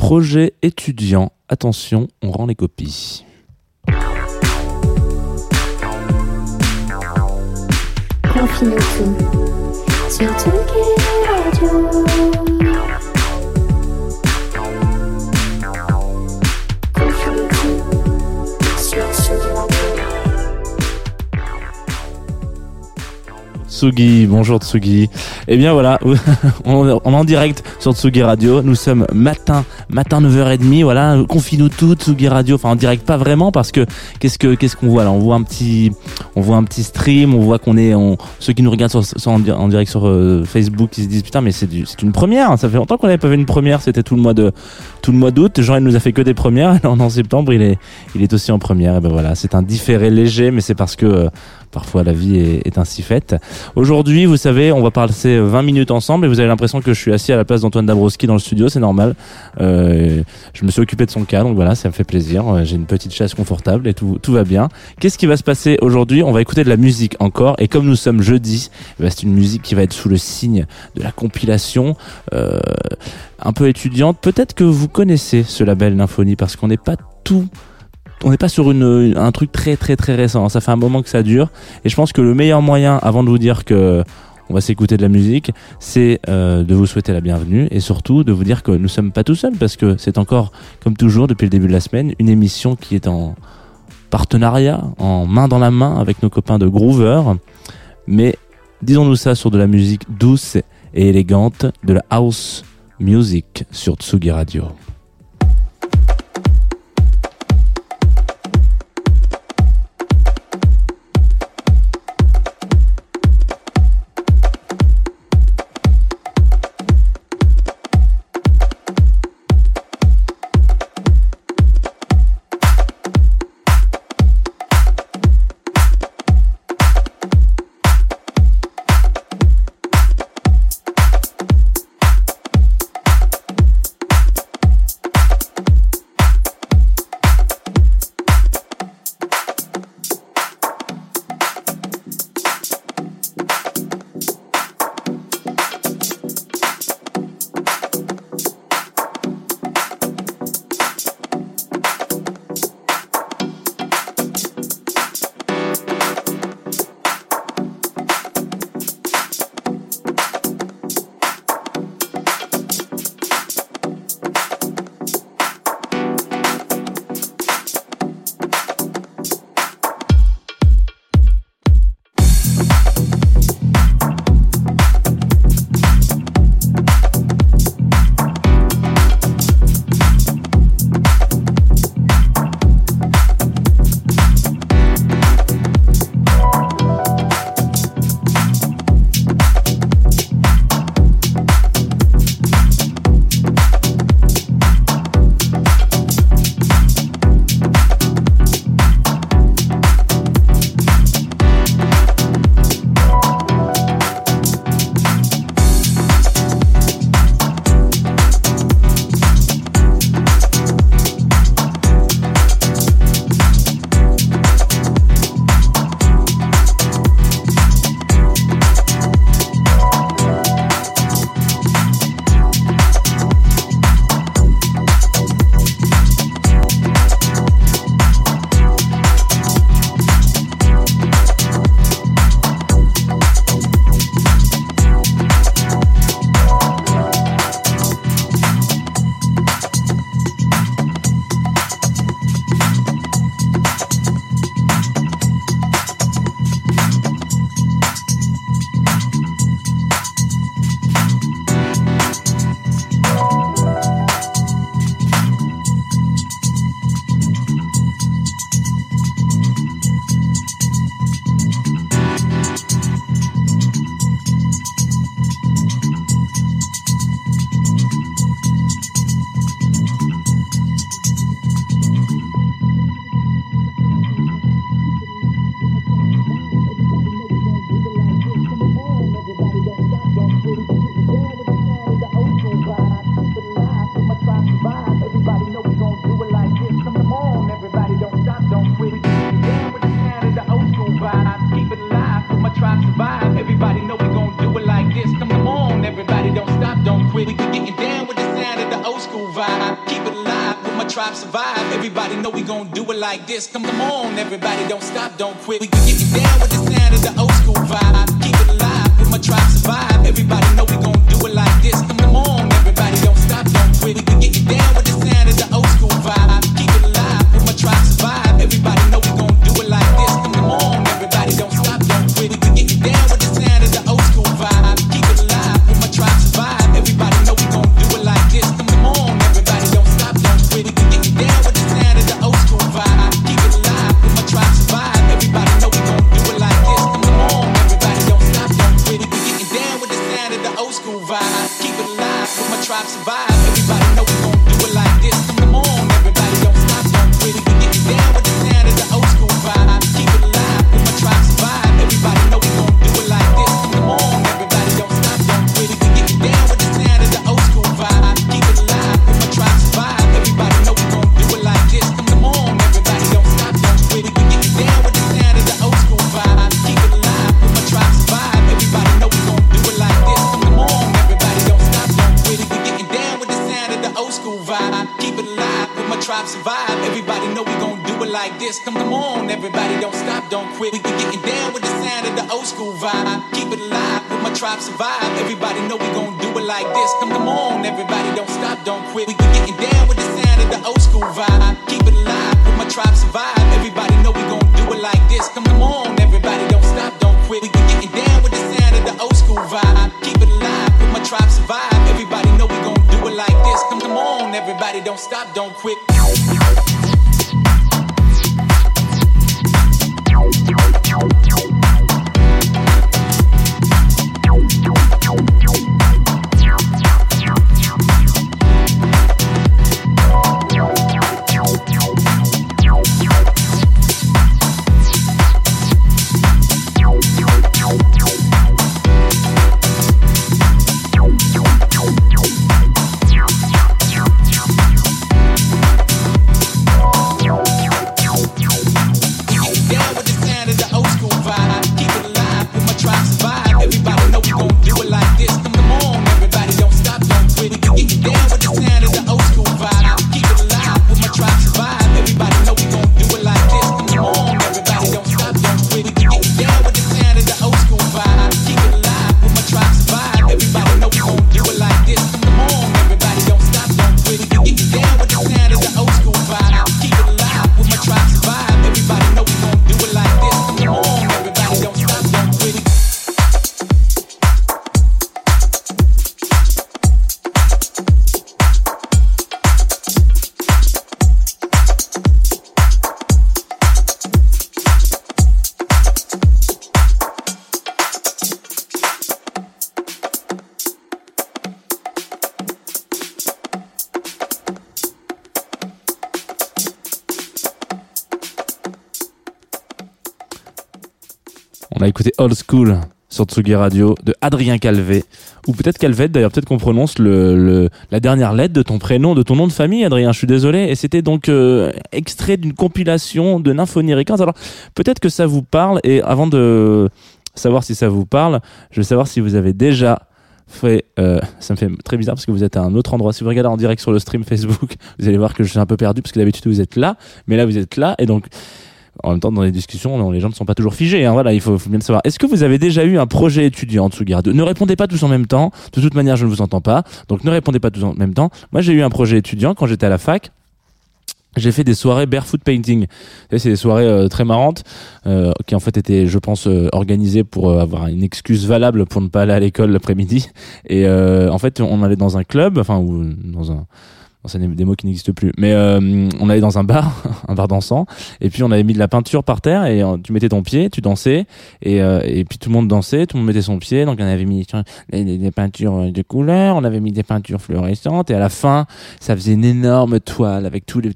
projet étudiant. Attention, on rend les copies. Tsugi, bonjour Tsugi. Eh bien voilà, on est en direct sur Tsugi Radio. Nous sommes matin, matin 9h30, voilà, confine tout, Tsugi Radio. Enfin en direct pas vraiment parce que qu'est-ce que qu'est-ce qu'on voit là? On voit un petit on voit un petit stream, on voit qu'on est on, ceux qui nous regardent sur, sur- en, di- en direct sur euh, Facebook qui se disent putain mais c'est c'est une première, ça fait longtemps qu'on n'avait pas vu une première, c'était tout le mois de tout le mois d'août, Jean il nous a fait que des premières, alors en septembre il est il est aussi en première. Et ben voilà, c'est un différé léger mais c'est parce que euh, parfois la vie est, est ainsi faite. Aujourd'hui, vous savez, on va passer 20 minutes ensemble et vous avez l'impression que je suis assis à la place d'Antoine Dabrowski dans le studio, c'est normal. Euh, je me suis occupé de son cas, donc voilà, ça me fait plaisir. Euh, J'ai une petite chaise confortable et tout, tout va bien. Qu'est-ce qui va se passer aujourd'hui? On va écouter de la musique encore et comme nous sommes jeudi, eh ben, c'est une musique qui va être sous le signe de la compilation. euh, un peu étudiante, peut-être que vous connaissez ce label Nymphonie parce qu'on n'est pas tout on n'est pas sur une, un truc très très très récent. Ça fait un moment que ça dure. Et je pense que le meilleur moyen, avant de vous dire que on va s'écouter de la musique, c'est euh, de vous souhaiter la bienvenue et surtout de vous dire que nous sommes pas tout seuls parce que c'est encore, comme toujours depuis le début de la semaine, une émission qui est en partenariat, en main dans la main avec nos copains de Groover. Mais disons-nous ça sur de la musique douce et élégante, de la house music sur Tsugi Radio. Keep it alive with my tribe survive. Everybody know we gon' do it like this. Come, come on, everybody, don't stop, don't quit. We can get you down with the sound of the old school vibe. Keep it alive with my tribe survive. Everybody stop. We can get you down with the sound of the old school vibe. Keep it alive with my tribe survive. Everybody know we gon' do it like this. Come, come on, everybody, don't stop, don't quit. We can get you down with the sound of the old school vibe. Keep it alive with my tribe survive. Everybody know we gon' do it like this. Come, come on, everybody, don't stop, don't quit. We can get you down with the sound of the old school vibe. Keep it alive with my tribe survive. Everybody know we gon' do it like this. Come, come on, everybody, don't stop, don't quit. Écouté Old School sur Tsugi Radio de Adrien Calvet. Ou peut-être Calvet d'ailleurs peut-être qu'on prononce le, le- la dernière lettre de ton prénom de ton nom de famille Adrien je suis désolé. Et c'était donc euh, extrait d'une compilation de Nymphonie Records. Alors peut-être que ça vous parle et avant de savoir si ça vous parle je veux savoir si vous avez déjà fait euh, ça me fait très bizarre parce que vous êtes à un autre endroit. Si vous regardez en direct sur le stream Facebook vous allez voir que je suis un peu perdu parce que d'habitude vous êtes là mais là vous êtes là. Et donc en même temps, dans les discussions, les gens ne sont pas toujours figés. Hein, voilà, il faut, bien le savoir. Est-ce que vous avez déjà eu un projet étudiant, Tsugi Radio Ne répondez pas tous en même temps. De toute manière, je ne vous entends pas. Donc, ne répondez pas tous en même temps. Moi, j'ai eu un projet étudiant quand j'étais à la fac. J'ai fait des soirées barefoot painting. C'est des soirées euh, très marrantes euh, qui en fait étaient, je pense, euh, organisées pour avoir une excuse valable pour ne pas aller à l'école l'après-midi. Et en fait, on allait dans un club, enfin ou dans un c'est des- mots qui n'existent plus. Mais euh, on allait dans un bar, un bar dansant, et puis on avait mis de la peinture par terre et euh, tu mettais ton pied, tu dansais, et, euh, et puis tout le monde dansait, tout le monde mettait son pied. Donc on avait mis des, peintures de couleurs, on avait mis des peintures fluorescentes, et à la fin, ça faisait une énorme toile avec tous les,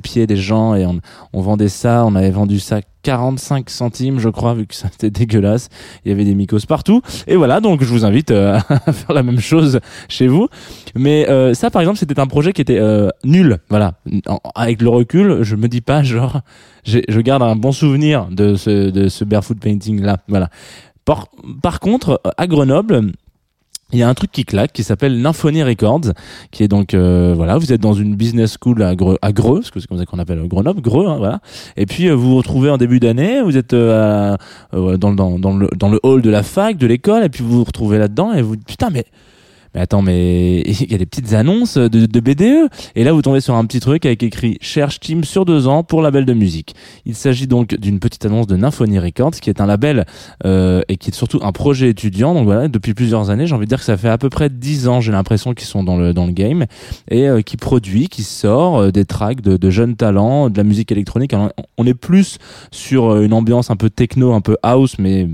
pieds des gens, et on vendait ça, on avait vendu ça 45 centimes, je crois, vu que c'était dégueulasse. Il y avait des mycos partout. Et voilà, donc je vous invite euh, à faire la même chose chez vous. Mais euh, ça, par exemple, c'était un projet qui était euh, nul. Voilà. Avec le recul, je me dis pas genre, je garde un bon souvenir de ce de ce barefoot painting là. Voilà. Par contre, à Grenoble. Il y a un truc qui claque qui s'appelle Nymphonie Records qui est donc euh, voilà vous êtes dans une business school à Greux, à Greux que c'est comme ça qu'on appelle Grenoble Greux hein, voilà. Et puis euh, vous vous retrouvez en début d'année vous êtes euh, euh, dans, dans, le, dans le hall de la fac de l'école et puis vous vous retrouvez là-dedans et vous putain mais mais attends, mais il y a des petites annonces de, de BDE. Et là, vous tombez sur un petit truc avec écrit Cherche Team sur deux ans pour label de musique. Il s'agit donc d'une petite annonce de Nymphonie Records, qui est un label euh, et qui est surtout un projet étudiant. Donc voilà, depuis plusieurs années, j'ai envie de dire que ça fait à peu près dix ans, j'ai l'impression qu'ils sont dans le dans le game et euh, qui produit, qui sort euh, des tracks de, de jeunes talents, de la musique électronique. Alors, on est plus sur euh, une ambiance un peu techno, un peu house, mais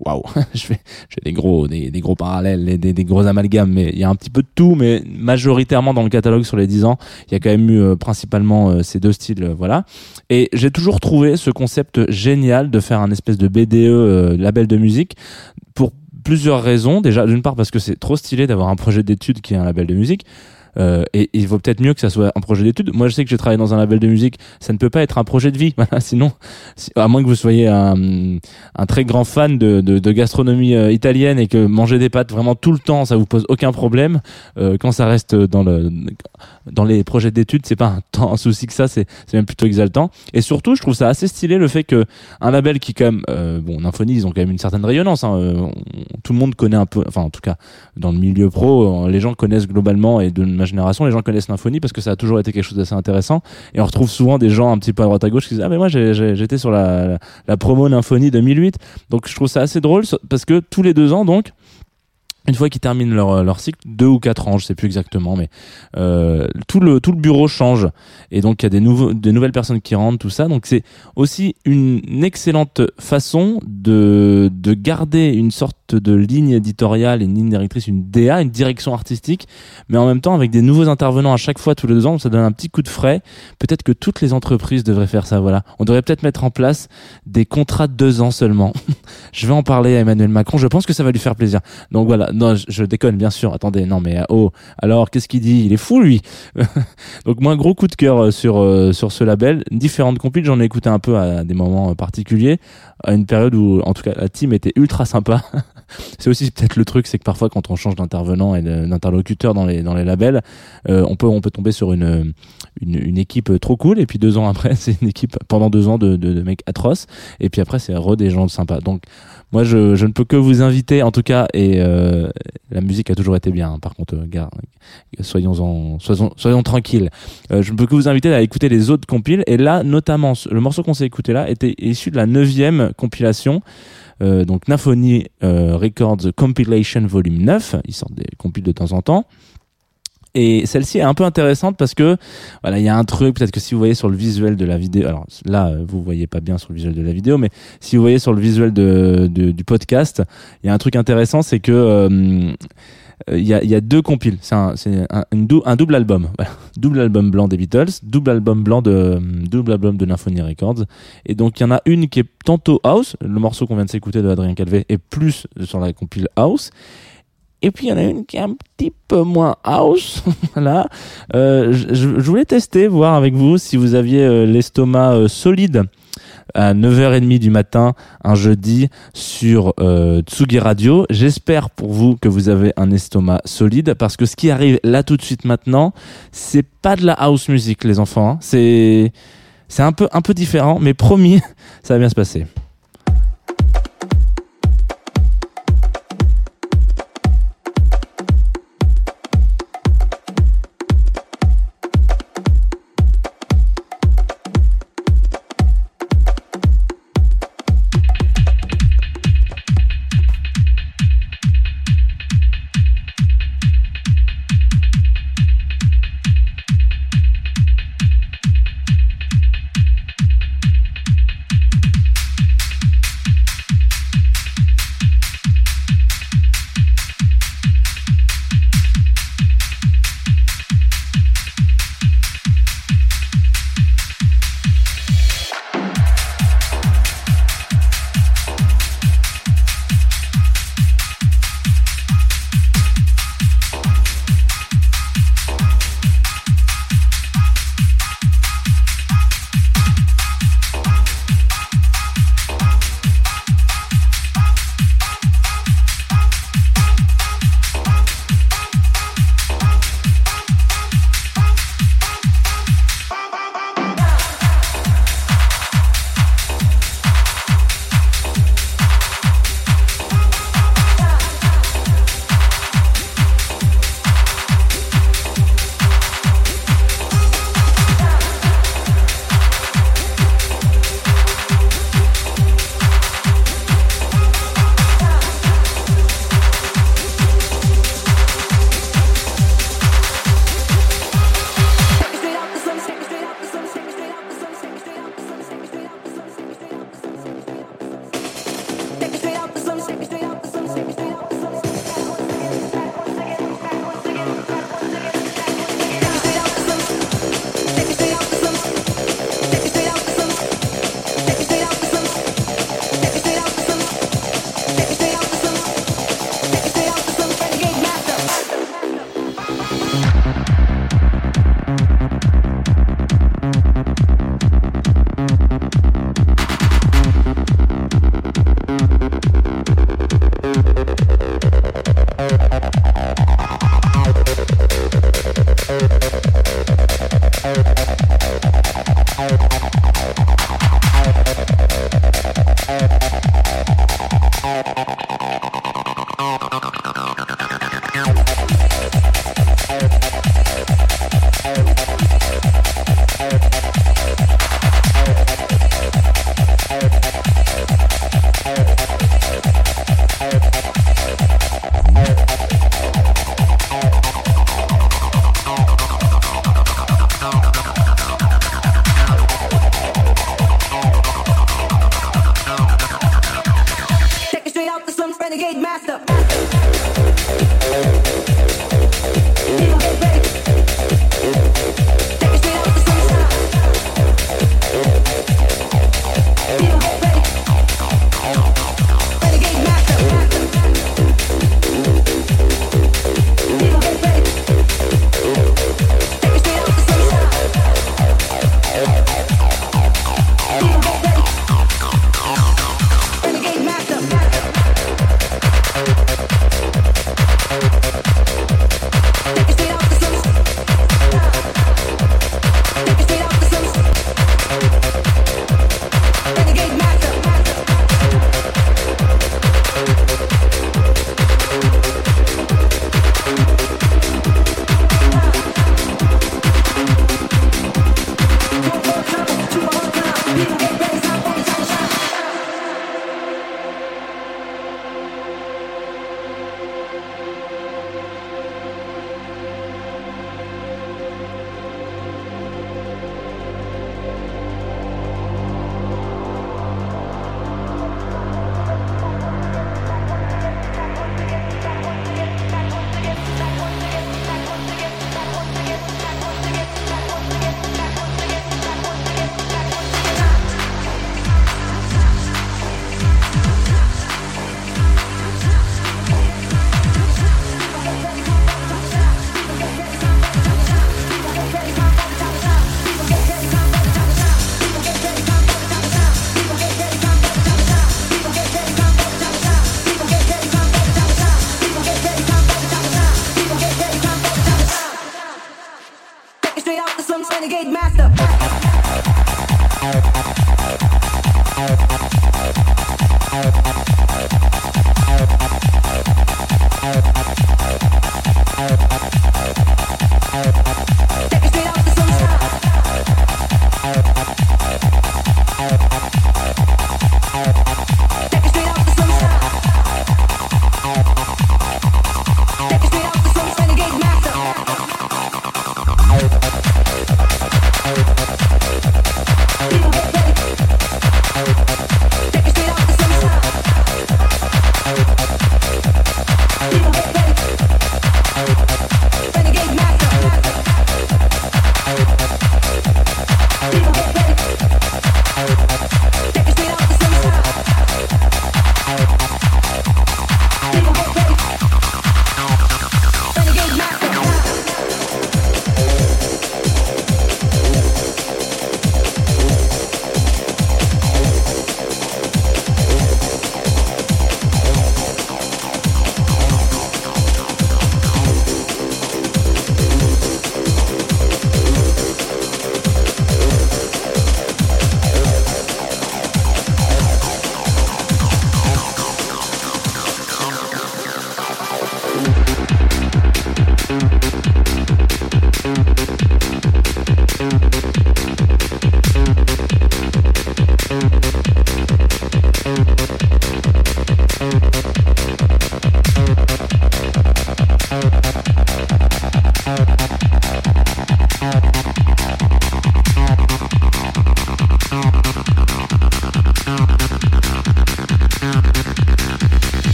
waouh, je fais, j'ai des gros, des, gros parallèles, des, des, gros amalgames, mais il y a un petit peu de tout, mais majoritairement dans le catalogue sur les 10 ans, il y a quand même eu euh, principalement euh, ces deux styles, euh, voilà. Et j'ai toujours trouvé ce concept génial de faire un espèce de BDE euh, label de musique pour plusieurs raisons. Déjà, d'une part parce que c'est trop stylé d'avoir un projet d'études qui est un label de musique. Euh, et, il vaut peut-être mieux que ça soit un projet d'études. Moi, je sais que j'ai travaillé dans un label de musique. Ça ne peut pas être un projet de vie. Voilà, sinon, si- à moins que vous soyez un, un très grand fan de, de, de gastronomie euh, italienne et que manger des pâtes vraiment tout le temps, ça vous pose aucun problème. Euh, quand ça reste dans le dans les projets d'études, c'est pas un, tant un souci que ça. C'est même plutôt exaltant. Et surtout, je trouve ça assez stylé le fait que un label qui quand même, euh, bon, Nymphonie, ils ont quand même une certaine rayonnance. Hein, euh, tout le monde connaît un peu, enfin en tout cas dans le milieu pro, les gens connaissent globalement et de génération, les gens connaissent Nymphonie parce que ça a toujours été quelque chose d'assez intéressant. Et on retrouve souvent des gens un petit peu à droite à gauche qui disent ah mais moi j'étais sur la promo Nymphonie 2008. Donc je trouve ça assez drôle parce que tous les deux ans donc une fois qu'ils terminent leur, leur cycle, deux ou quatre ans, je sais plus exactement, mais euh, tout le tout le bureau change et donc il y a des nouveaux des nouvelles personnes qui rentrent, tout ça. Donc c'est aussi une excellente façon de de garder une sorte de ligne éditoriale, une ligne directrice, une DA, une direction artistique, mais en même temps avec des nouveaux intervenants à chaque fois tous les deux ans, ça donne un petit coup de frais. Peut-être que toutes les entreprises devraient faire ça. Voilà, on devrait peut-être mettre en place des contrats de deux ans seulement. je vais en parler à Emmanuel Macron. Je pense que ça va lui faire plaisir. Donc voilà, non, je, déconne bien sûr. Attendez, non mais oh, alors qu'est-ce qu'il dit? Il est fou lui. Donc moi, gros coup de cœur euh, sur euh, sur ce label. Différentes compiles, j'en ai écouté un peu à des moments euh, particuliers, à une période où, en tout cas, la team était ultra sympa. c'est aussi peut-être le truc, c'est que parfois quand on change d'intervenant et d'interlocuteur dans les dans les labels, euh, on peut on peut tomber sur une une, une équipe trop cool et puis deux ans après, c'est une équipe pendant deux ans de, de, de mecs atroces et puis après c'est re des gens sympas. Donc moi, je, je ne peux que vous inviter, en tout cas, et euh, la musique a toujours été bien. hein. Par contre, euh, gars, soyons en, soyons, soyons tranquilles. Euh, je ne peux que vous inviter à écouter les autres compiles. Et là, notamment, le morceau qu'on s'est écouté là était issu de la neuvième compilation. Euh, donc Nymphonie euh, Records Compilation Volume 9. Ils sortent des compiles de temps en temps. Et celle-ci est un peu intéressante parce que voilà, il y a un truc peut-être que si vous voyez sur le visuel de la vidéo, alors là euh, vous voyez pas bien sur le visuel de la vidéo, mais si vous voyez sur le visuel de, de- du podcast, il y a un truc intéressant, c'est que euh, euh, il y, a, y a deux compiles. C'est un, un, un double album, Voilà. double album blanc des Beatles, double album blanc de double album de Nymphonie Records. Et donc il y en a une qui est tantôt house, le morceau qu'on vient de s'écouter de Adrien Calvé est plus sur la compile house. Et puis il y en a une qui est un petit peu moins house. voilà. Euh, je, je voulais tester, voir avec vous si vous aviez euh, l'estomac euh, solide à 9h30 du matin un jeudi sur euh, Tsugi Radio. J'espère pour vous que vous avez un estomac solide parce que ce qui arrive là tout de suite maintenant, c'est pas de la house music les enfants, hein. c'est c'est un peu un peu différent mais promis, ça va bien se passer.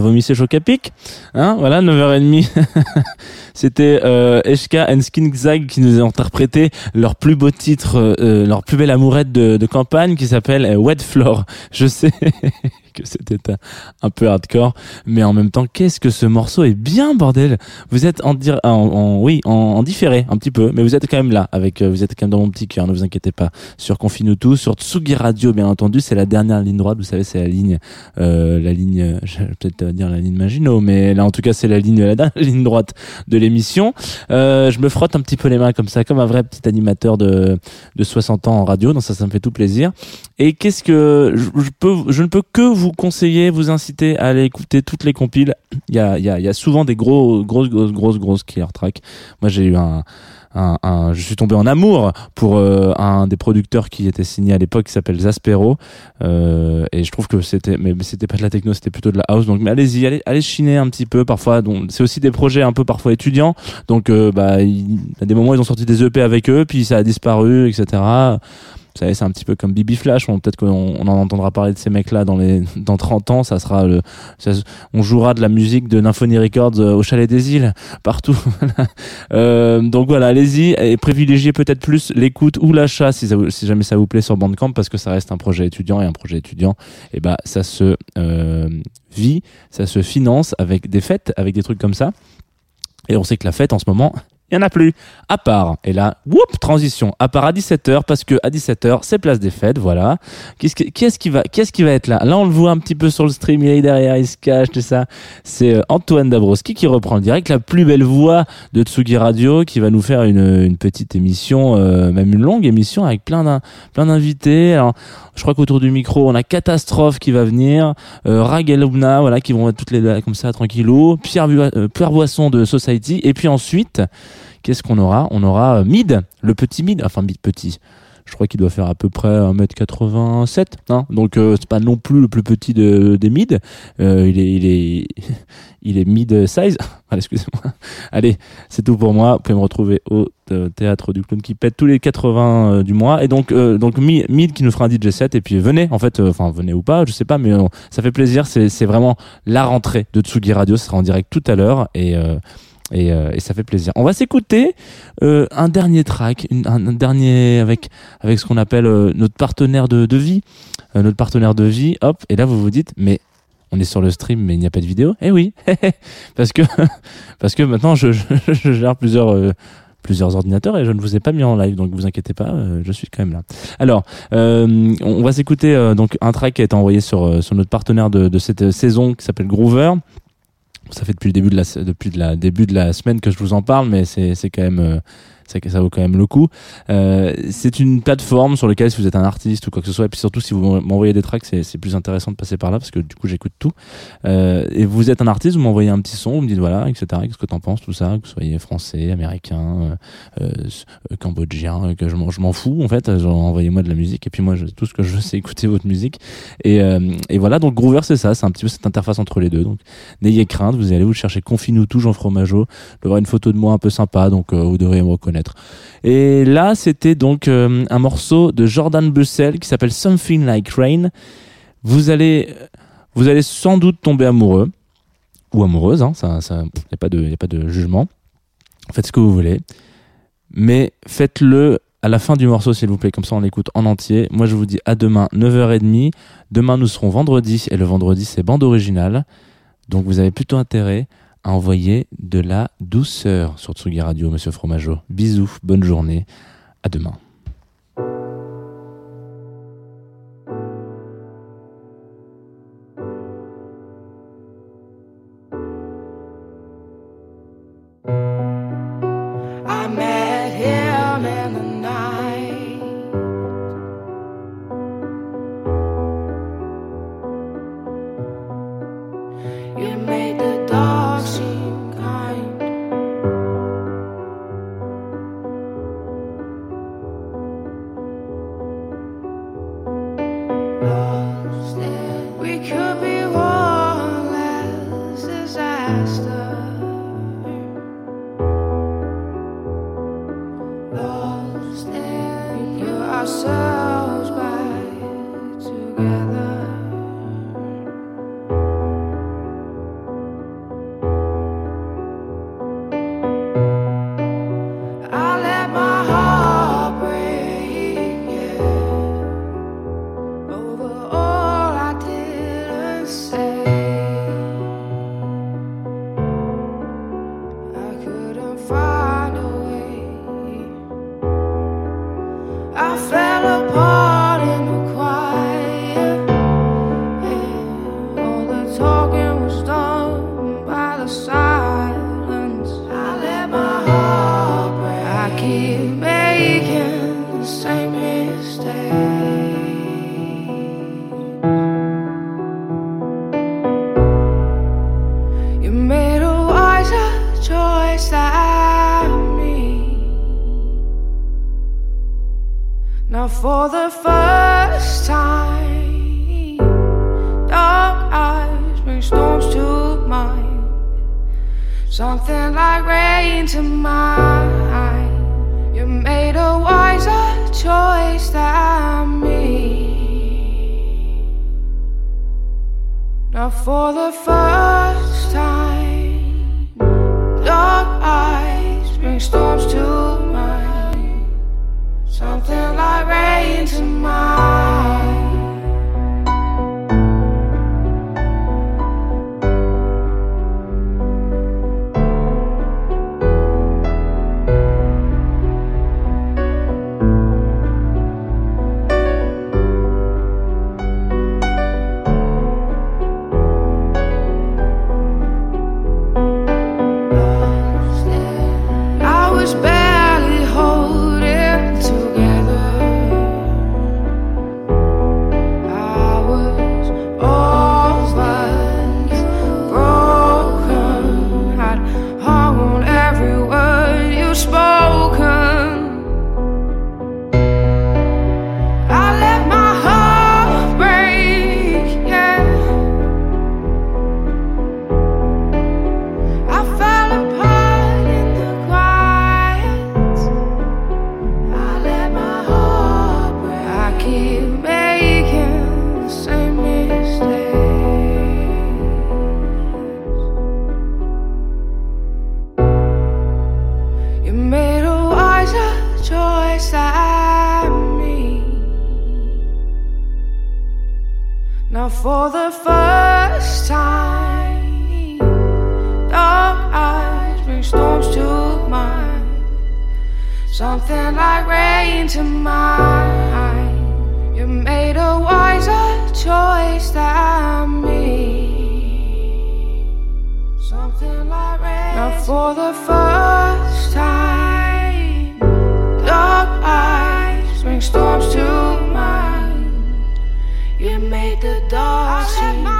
A vomi ses chocs à pic. Hein, voilà, 9h30. C'était euh, Eshka and Skinzag qui nous ont interprété leur plus beau titre, euh, leur plus belle amourette de, de campagne qui s'appelle euh, Wet Floor. Je sais que c'était un, peu hardcore, mais en même temps, qu'est-ce que ce morceau est bien, bordel Vous êtes en, dire, en, en- oui, en, en différé un petit peu, mais vous êtes quand même là, avec, euh, vous êtes quand même dans mon petit cœur, ne vous inquiétez pas. Sur Confine tout, sur Tsugi Radio, bien entendu, c'est la dernière ligne droite, vous savez, c'est la ligne, euh, la ligne, peut-être dire la ligne Maginot, mais là, en tout cas, c'est la ligne, la dernière ligne droite de l'émission. Euh, je me frotte un petit peu les mains comme ça, comme un vrai petit animateur de, de 60 ans en radio, donc ça, ça me fait tout plaisir. Et qu'est-ce que je, je peux, je ne peux que vous conseiller, vous inciter à aller écouter toutes les compiles? Il y a, souvent des gros, grosses, grosses, grosses, grosses killer tracks. Moi, j'ai eu un, je suis tombé en amour pour euh, un des producteurs qui était signé à l'époque qui s'appelle Zaspero. Euh, et je trouve que c'était mais c'était pas de la techno c'était plutôt de la house. Donc mais allez-y allez chiner un petit peu parfois. C'est aussi des projets un peu parfois étudiants. Donc euh, bah il a des moments ils ont sorti des EP avec eux puis ça a disparu etc vous savez, c'est un petit peu comme Bibi Flash. Peut-être qu'on on en entendra parler de ces mecs-là dans les, dans 30 ans. Ça sera le, ça- on jouera de la musique de Nymphonie Records euh, au Chalet des Îles, partout. Euh, donc voilà, allez-y et privilégiez peut-être plus l'écoute ou l'achat si, si jamais ça vous plaît sur Bandcamp parce que ça reste un projet étudiant et un projet étudiant, et bah ça se euh, vit, ça se finance avec des fêtes, avec des trucs comme ça. Et on sait que la fête en ce moment, il y en a plus. À part, et là, whoop, transition. À part à 17h, parce que à 17h, c'est place des fêtes, voilà. Qui est-ce qui va, qui est-ce qui va être là? Là, on le voit un petit peu sur le stream, il est derrière, il se cache, tout ça. C'est euh, Antoine Dabrowski qui reprend le direct, la plus belle voix de Tsugi Radio, qui va nous faire une, une petite émission, euh, même une longue émission avec plein d'invités. Alors, je crois qu'autour du micro, on a Catastrophe qui va venir, euh, voilà, qui vont être toutes les comme ça, tranquillou. Euh, Pierre Boisson de Society. Et puis ensuite, qu'est-ce qu'on aura? On aura euh, Mid, le petit Mid, enfin Mid petit. Je crois qu'il doit faire à peu près 1m87, hein donc euh, c'est pas non plus le plus petit de, des mid. Euh, il est, il est, il est mid size. Excusez-moi. Allez, c'est tout pour moi. Vous pouvez me retrouver au euh, théâtre du clown qui pète tous les 80 euh, du mois. Et donc, donc Mi- mid qui nous fera un DJ set. Et puis venez, en fait, enfin venez ou pas, je sais pas, mais ça fait plaisir. C'est, vraiment la rentrée de Tsugi Radio. Ce sera en direct tout à l'heure et et, euh, et ça fait plaisir. On va s'écouter euh, un dernier track, une- un, dernier avec avec ce qu'on appelle euh, notre partenaire de, de vie, Euh, notre partenaire de vie. Hop, et là vous vous dites, mais on est sur le stream, mais il n'y a pas de vidéo. Eh oui, parce que parce que maintenant je, je, je gère plusieurs euh, plusieurs ordinateurs et je ne vous ai pas mis en live, donc vous inquiétez pas, euh, je suis quand même là. Alors, euh, on va s'écouter euh, donc un track qui a été envoyé sur euh, sur notre partenaire de, de cette saison qui s'appelle Groover. Ça fait depuis le début de la depuis de la semaine que je vous en parle, mais c'est c'est quand même euh, ça, vaut quand même le coup. Euh, c'est une plateforme sur laquelle si vous êtes un artiste ou quoi que ce soit, et puis surtout si vous m'envoyez des tracks, c'est c'est plus intéressant de passer par là parce que du coup j'écoute tout. Euh, et vous êtes un artiste, vous m'envoyez un petit son, vous me dites voilà, etc. Qu'est-ce que t'en penses, tout ça, que vous soyez français, américain, euh, euh, cambodgien, que je m'en je m'en fous en fait. Envoyez-moi de la musique et puis moi je, tout ce que je veux c'est écouter votre musique. Et, euh, et voilà donc Groover c'est ça, c'est un petit peu cette interface entre les deux. Donc n'ayez crainte, vous allez vous chercher Confine-nous tout Jean Fromageau. Dois avoir une photo de moi un peu sympa, donc euh, vous devriez me reconnaître. Et là, c'était donc euh, un morceau de Jordan Bussell qui s'appelle Something Like Rain. Vous allez, vous allez sans doute tomber amoureux ou amoureuse, hein, ça, ça, y a pas de, y a pas de jugement. Faites ce que vous voulez, mais faites-le à la fin du morceau, s'il vous plaît, comme ça on l'écoute en entier. Moi, je vous dis à demain, 9h30. Demain, nous serons vendredi, et le vendredi, c'est bande originale. Donc, vous avez plutôt intérêt à envoyer de la douceur sur Tsugi Radio, monsieur Fromageau. Bisous, bonne journée, à demain. For the first time, dark eyes bring storms to mind. Something like rain to mine. You made the dark seem